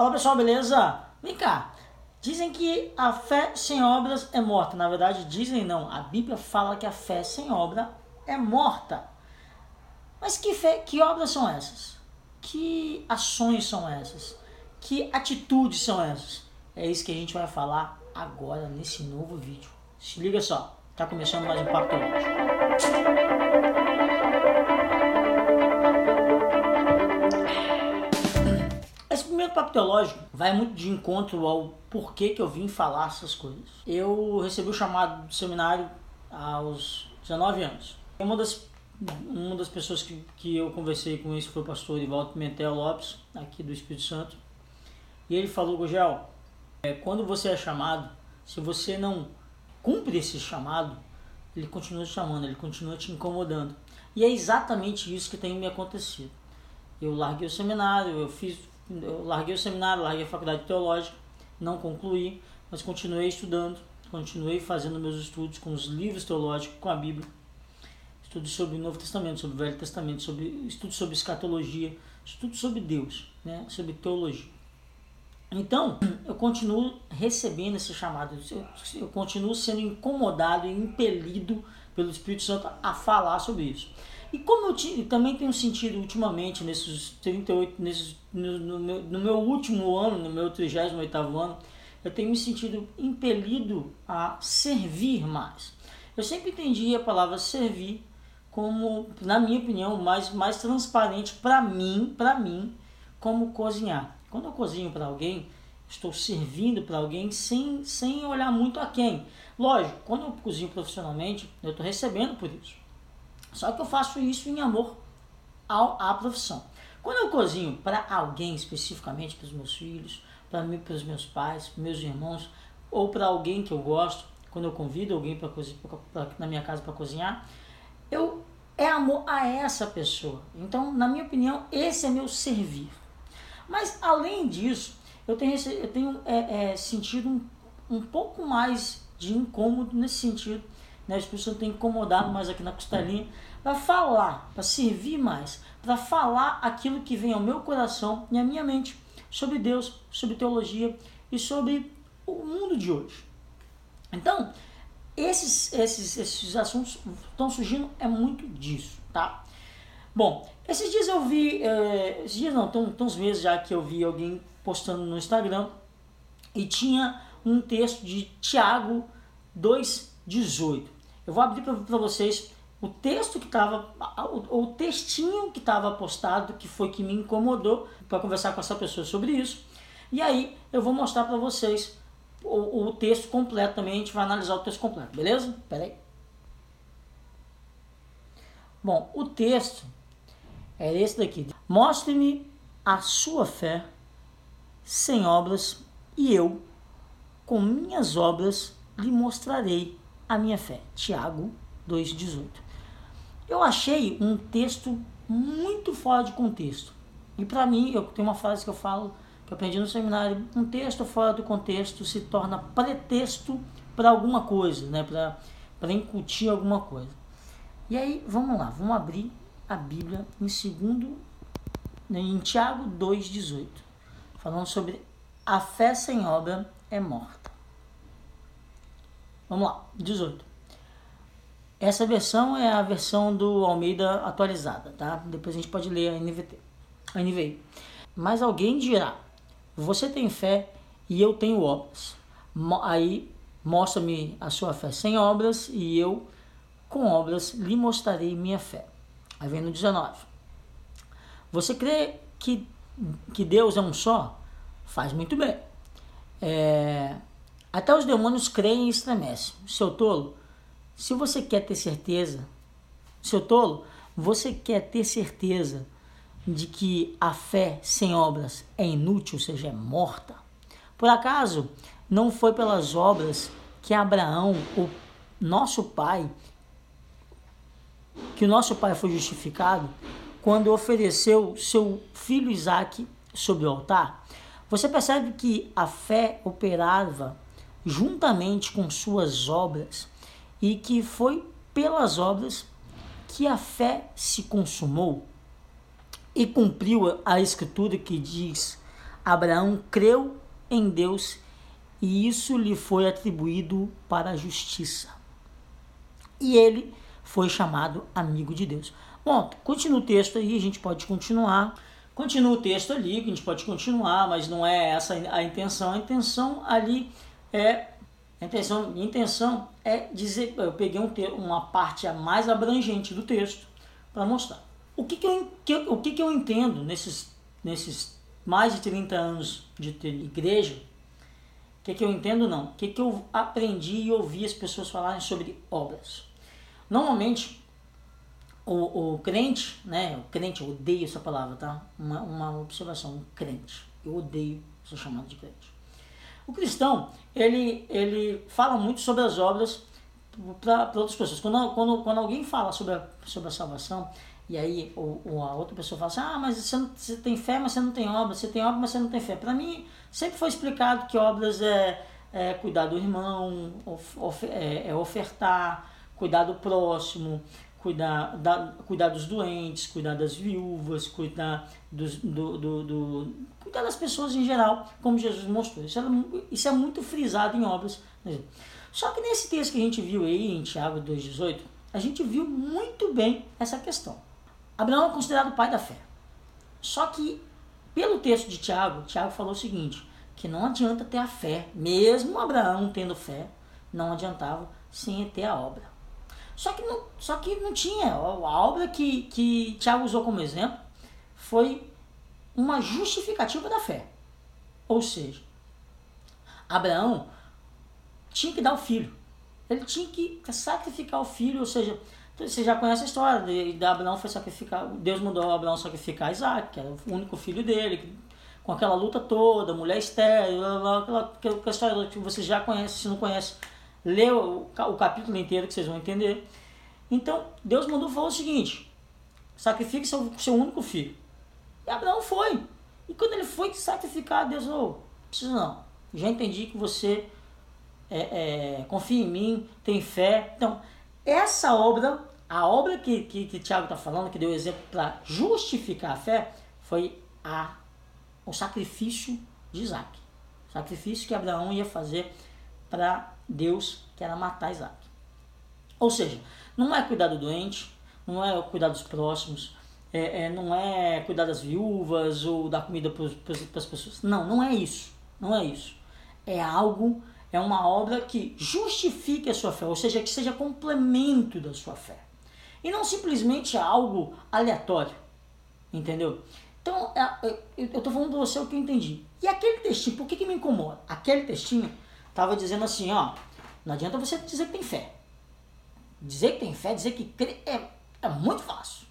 Fala pessoal, beleza? Vem cá. Dizem que a fé sem obras é morta. Na verdade, dizem não. A Bíblia fala que a fé sem obra é morta. Mas que fé, que obras são essas? Que ações são essas? Que atitudes são essas? É isso que a gente vai falar agora nesse novo vídeo. Se liga só, tá começando mais um Papo Teológico. Papo Teológico vai muito de encontro ao porquê que eu vim falar essas coisas. Eu recebi o chamado do seminário aos 19 anos. Uma das uma das pessoas que, que eu conversei com isso foi o pastor Ivaldo Pimentel Lopes, aqui do Espírito Santo. E ele falou, Gugel, é, quando você é chamado, se você não cumpre esse chamado, ele continua te chamando, ele continua te incomodando. E é exatamente isso que tem me acontecido. Eu larguei o seminário, eu fiz, eu larguei o seminário, larguei a faculdade teológica, não concluí, mas continuei estudando, continuei fazendo meus estudos com os livros teológicos, com a Bíblia estudo sobre o Novo Testamento, sobre o Velho Testamento, sobre estudo sobre escatologia, estudo sobre Deus, né, sobre teologia. Então, eu continuo recebendo esse chamado, eu, eu continuo sendo incomodado e impelido pelo Espírito Santo a falar sobre isso. E como eu também tenho sentido ultimamente, nesses 38, nesses, no, no, meu, no meu último ano, no meu 38 ano, eu tenho me sentido impelido a servir mais. Eu sempre entendi a palavra servir como, na minha opinião, mais, mais transparente para mim, para mim, como cozinhar. Quando eu cozinho para alguém, estou servindo para alguém sem, sem olhar muito a quem. Lógico, quando eu cozinho profissionalmente, eu estou recebendo por isso. Só que eu faço isso em amor ao, à profissão. Quando eu cozinho para alguém especificamente, para os meus filhos, para mim, para os meus pais, para meus irmãos, ou para alguém que eu gosto, quando eu convido alguém para na minha casa para cozinhar, eu é amor a essa pessoa. Então, na minha opinião, esse é meu servir. Mas além disso, eu tenho, eu tenho é, é, sentido um, um pouco mais de incômodo nesse sentido. Né? As pessoas têm incomodado mais aqui na costelinha para falar, para servir mais, para falar aquilo que vem ao meu coração e à minha mente sobre Deus, sobre teologia e sobre o mundo de hoje. Então, esses, esses, esses assuntos estão surgindo é muito disso, tá? Bom, esses dias eu vi, é, esses dias não, estão uns meses já que eu vi alguém postando no Instagram e tinha um texto de Tiago 2,18. Eu vou abrir para vocês o texto que estava, o, textinho que estava postado, que foi que me incomodou, para conversar com essa pessoa sobre isso. E aí eu vou mostrar para vocês o, o texto completo também, a gente vai analisar o texto completo, beleza? Pera aí. Bom, o texto é esse daqui. Mostre-me a sua fé sem obras, e eu, com minhas obras, lhe mostrarei a minha fé. Tiago 2,18. Eu achei um texto muito fora de contexto. E para mim, eu tenho uma frase que eu falo que eu aprendi no seminário, um texto fora do contexto se torna pretexto para alguma coisa, né? para incutir alguma coisa. E aí, vamos lá, vamos abrir a Bíblia em segundo, né, em Tiago 2,18, falando sobre a fé sem obra é morta. Vamos lá, 18. Essa versão é a versão do Almeida atualizada, tá? Depois a gente pode ler a NVT, a NVI. Mas alguém dirá, você tem fé e eu tenho obras. Aí mostra-me a sua fé sem obras e eu, com obras, lhe mostrarei minha fé. Aí vem no 19. Você crê que, que Deus é um só? Faz muito bem. É, até os demônios creem e estremecem. Seu tolo, se você quer ter certeza, seu tolo, você quer ter certeza de que a fé sem obras é inútil, ou seja, é morta? Por acaso não foi pelas obras que Abraão, o nosso pai, que o nosso pai foi justificado quando ofereceu seu filho Isaque sobre o altar? Você percebe que a fé operava juntamente com suas obras e que foi pelas obras que a fé se consumou? e cumpriu a escritura que diz: Abraão creu em Deus e isso lhe foi atribuído para a justiça. E ele foi chamado amigo de Deus. Bom, continua o texto aí, a gente pode continuar. Continua o texto ali, a gente pode continuar, mas não é essa a intenção. A intenção ali é a intenção, a intenção é dizer, eu peguei um, uma parte mais abrangente do texto para mostrar. O que, que, eu, que, o que, que eu entendo nesses, nesses mais de 30 anos de igreja? O que, que eu entendo não? O que, que eu aprendi e ouvi as pessoas falarem sobre obras? Normalmente, o, o crente, né? O crente, eu odeio essa palavra, tá? Uma, uma observação, um crente. Eu odeio ser chamado de crente. O cristão, ele, ele fala muito sobre as obras para outras pessoas. Quando, quando, quando alguém fala sobre a, sobre a salvação, e aí ou, ou a outra pessoa fala assim, ah, mas você, não, você tem fé, mas você não tem obra, você tem obra, mas você não tem fé. Para mim, sempre foi explicado que obras é, é cuidar do irmão, of, of, é, é ofertar, cuidar do próximo, cuidar, da, cuidar dos doentes, cuidar das viúvas, cuidar, dos, do, do, do, cuidar das pessoas em geral, como Jesus mostrou. Isso é, isso é muito frisado em obras. Só que nesse texto que a gente viu aí, em Tiago 2,18, a gente viu muito bem essa questão. Abraão é considerado pai da fé. Só que, pelo texto de Tiago, Tiago falou o seguinte, que não adianta ter a fé, mesmo Abraão tendo fé, não adiantava sem ter a obra. Só que não, só que não tinha. A obra que, que Tiago usou como exemplo foi uma justificativa da fé. Ou seja, Abraão tinha que dar o filho. Ele tinha que sacrificar o filho, ou seja, você já conhece a história de, de Abraão foi sacrificar, Deus mandou Abraão sacrificar Isaac, que era o único filho dele, com aquela luta toda, mulher estéril, aquela, aquela história que você já conhece, se não conhece, lê o, o capítulo inteiro que vocês vão entender. Então, Deus mandou falar o seguinte: sacrifique seu, seu único filho. E Abraão foi. E quando ele foi sacrificar, Deus falou: precisa não. Já entendi que você é, é, confia em mim, tem fé. Então, essa obra, a obra que, que, que Tiago está falando, que deu exemplo para justificar a fé, foi a, o sacrifício de Isaac. O sacrifício que Abraão ia fazer para Deus, que era matar Isaac. Ou seja, não é cuidar do doente, não é cuidar dos próximos, é, é, não é cuidar das viúvas ou dar comida para as pessoas. Não, não é isso. Não é isso. É algo, é uma obra que justifique a sua fé, ou seja, que seja complemento da sua fé. E não simplesmente algo aleatório. Entendeu? Então, é, é, eu estou falando para você o que eu entendi. E aquele textinho, por que, que me incomoda? Aquele textinho estava dizendo assim, ó, não adianta você dizer que tem fé. Dizer que tem fé, dizer que crê, é, é muito fácil.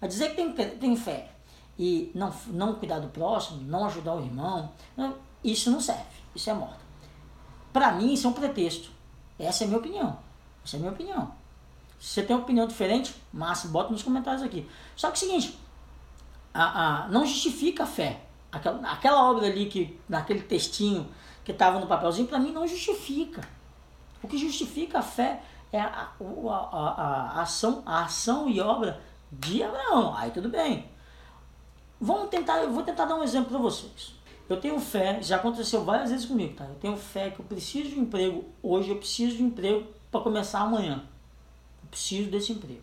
Mas dizer que tem, tem fé e não, não cuidar do próximo, não ajudar o irmão, isso não serve. Isso é morto. Para mim, isso é um pretexto. Essa é a minha opinião. Essa é a minha opinião. Se você tem uma opinião diferente, massa, bota nos comentários aqui. Só que é o seguinte, a, a, não justifica a fé. Aquela, aquela obra ali, que naquele textinho que estava no papelzinho, para mim não justifica. O que justifica a fé é a, a, a, a, ação, a ação e obra de Abraão. Aí tudo bem. Vamos tentar, eu vou tentar dar um exemplo para vocês. Eu tenho fé, já aconteceu várias vezes comigo, tá? Eu tenho fé que eu preciso de um emprego hoje, eu preciso de um emprego para começar amanhã. Eu preciso desse emprego.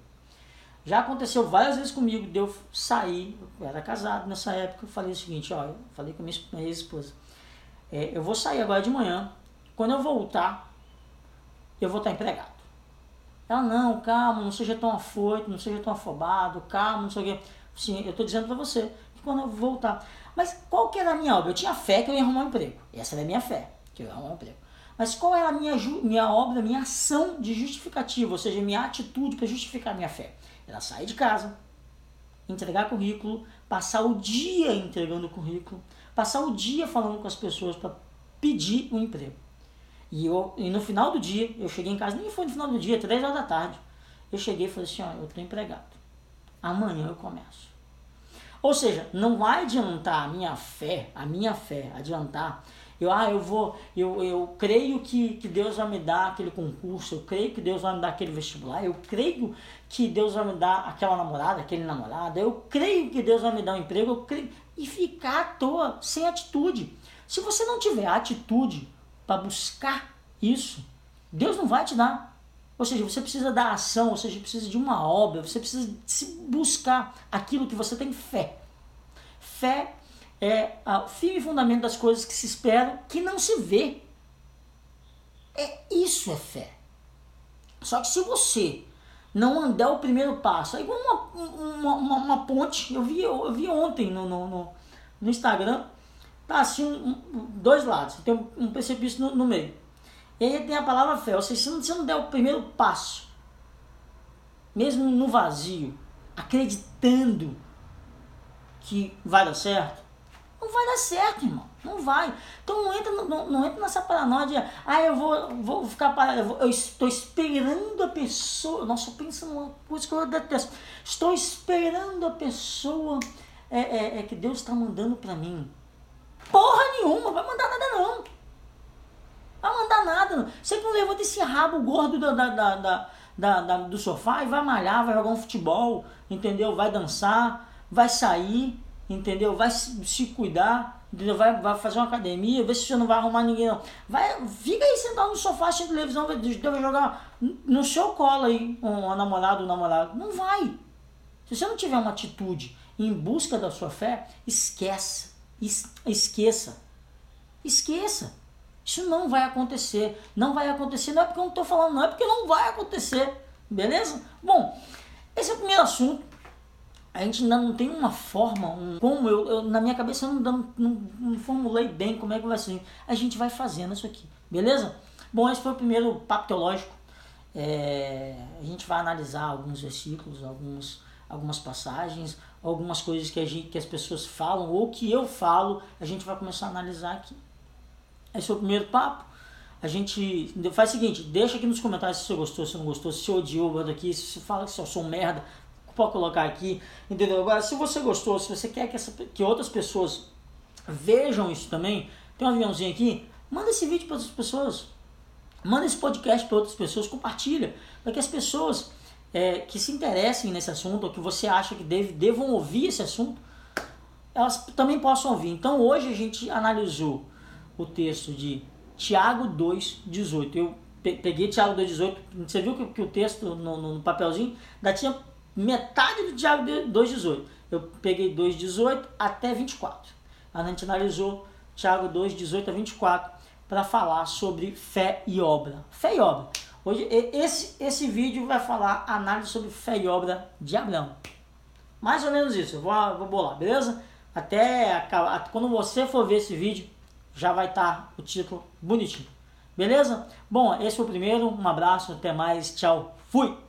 Já aconteceu várias vezes comigo de eu sair, eu era casado nessa época, eu falei o seguinte, ó, eu falei com minha ex-esposa, é, eu vou sair agora de manhã, quando eu voltar, eu vou estar empregado. Ela, não, calma, não seja tão afoito, não seja tão afobado, calma, não sei o quê. Sim, eu estou dizendo para você que quando eu voltar. Mas qual que era a minha obra? Eu tinha fé que eu ia arrumar um emprego. Essa era a minha fé, que eu ia arrumar um emprego. Mas qual era a minha, minha obra, minha ação de justificativa, ou seja, minha atitude para justificar minha fé? Era sair de casa, entregar currículo, passar o dia entregando currículo, passar o dia falando com as pessoas para pedir um emprego. E, eu, e no final do dia, eu cheguei em casa, nem foi no final do dia, três horas da tarde. Eu cheguei e falei assim, ó, eu estou empregado. Amanhã eu começo. Ou seja, não vai adiantar a minha fé, a minha fé, adiantar. Eu, ah, eu vou, eu, eu creio que, que Deus vai me dar aquele concurso, eu creio que Deus vai me dar aquele vestibular, eu creio que Deus vai me dar aquela namorada, aquele namorado, eu creio que Deus vai me dar um emprego, eu creio, e ficar à toa, sem atitude. Se você não tiver atitude para buscar isso, Deus não vai te dar. Ou seja, você precisa da ação, ou seja, precisa de uma obra, você precisa se buscar aquilo que você tem fé. Fé é o fim e fundamento das coisas que se esperam, que não se vê. É isso é fé. Só que se você não andar o primeiro passo, é igual uma, uma, uma, uma ponte, eu vi, eu vi ontem no, no, no, no Instagram, tá assim, um, dois lados, tem um, um precipício no, no meio. E aí tem a palavra fé. Ou seja, se você não der o primeiro passo, mesmo no vazio, acreditando que vai dar certo, não vai dar certo, irmão. Não vai. Então não entra, não, não entra nessa paranoia de, ah, eu vou, vou ficar parado, eu, estou esperando a pessoa. Nossa, eu penso numa coisa que eu detesto. Estou esperando a pessoa é, é, é que Deus está mandando para mim. Porra nenhuma, vai mandar nada não. Vai mandar nada. Você que não levanta esse rabo gordo da, da, da, da, da, do sofá e vai malhar, vai jogar um futebol, entendeu? Vai dançar, vai sair, entendeu? Vai se, cuidar, entendeu? Vai, vai fazer uma academia, ver se você não vai arrumar ninguém não. Vai, fica aí sentado no sofá, assistindo televisão, vai, jogar no seu colo aí, um, um namorado, um namorado. Não vai. Se você não tiver uma atitude em busca da sua fé, esqueça. Es, esqueça. Esqueça. Isso não vai acontecer. Não vai acontecer. Não é porque eu não estou falando, não é porque não vai acontecer. Beleza? Bom, esse é o primeiro assunto. A gente ainda não tem uma forma, um, como eu, eu, na minha cabeça eu não, não, não, formulei bem como é que vai ser. A gente vai fazendo isso aqui, beleza? Bom, esse foi o primeiro papo teológico. É, a gente vai analisar alguns versículos, alguns, algumas passagens, algumas coisas que, a gente, que as pessoas falam ou que eu falo, a gente vai começar a analisar aqui. Esse é o primeiro papo. A gente faz o seguinte, deixa aqui nos comentários se você gostou, se não gostou, se odiou aqui, se você fala que eu sou merda, pode colocar aqui, entendeu? Agora, se você gostou, se você quer que, essa, que outras pessoas vejam isso também, tem um aviãozinho aqui, manda esse vídeo para outras pessoas, manda esse podcast para outras pessoas, compartilha, para que as pessoas é, que se interessem nesse assunto, ou que você acha que deve, devam ouvir esse assunto, elas também possam ouvir. Então hoje a gente analisou o texto de Tiago 2,18. Eu peguei Tiago 2,18, você viu que, que, o texto no, no, papelzinho ainda tinha metade do Tiago 2,18. Eu peguei 2,18 até 24. A gente analisou Tiago 2,18 a 24 para falar sobre fé e obra. Fé e obra. Hoje, esse, esse vídeo vai falar análise sobre fé e obra de Abraão. Mais ou menos isso, eu vou, vou bolar, beleza? Até quando você for ver esse vídeo, já vai estar tá o título bonitinho. Beleza? Bom, esse foi o primeiro. Um abraço, até mais. Tchau. Fui!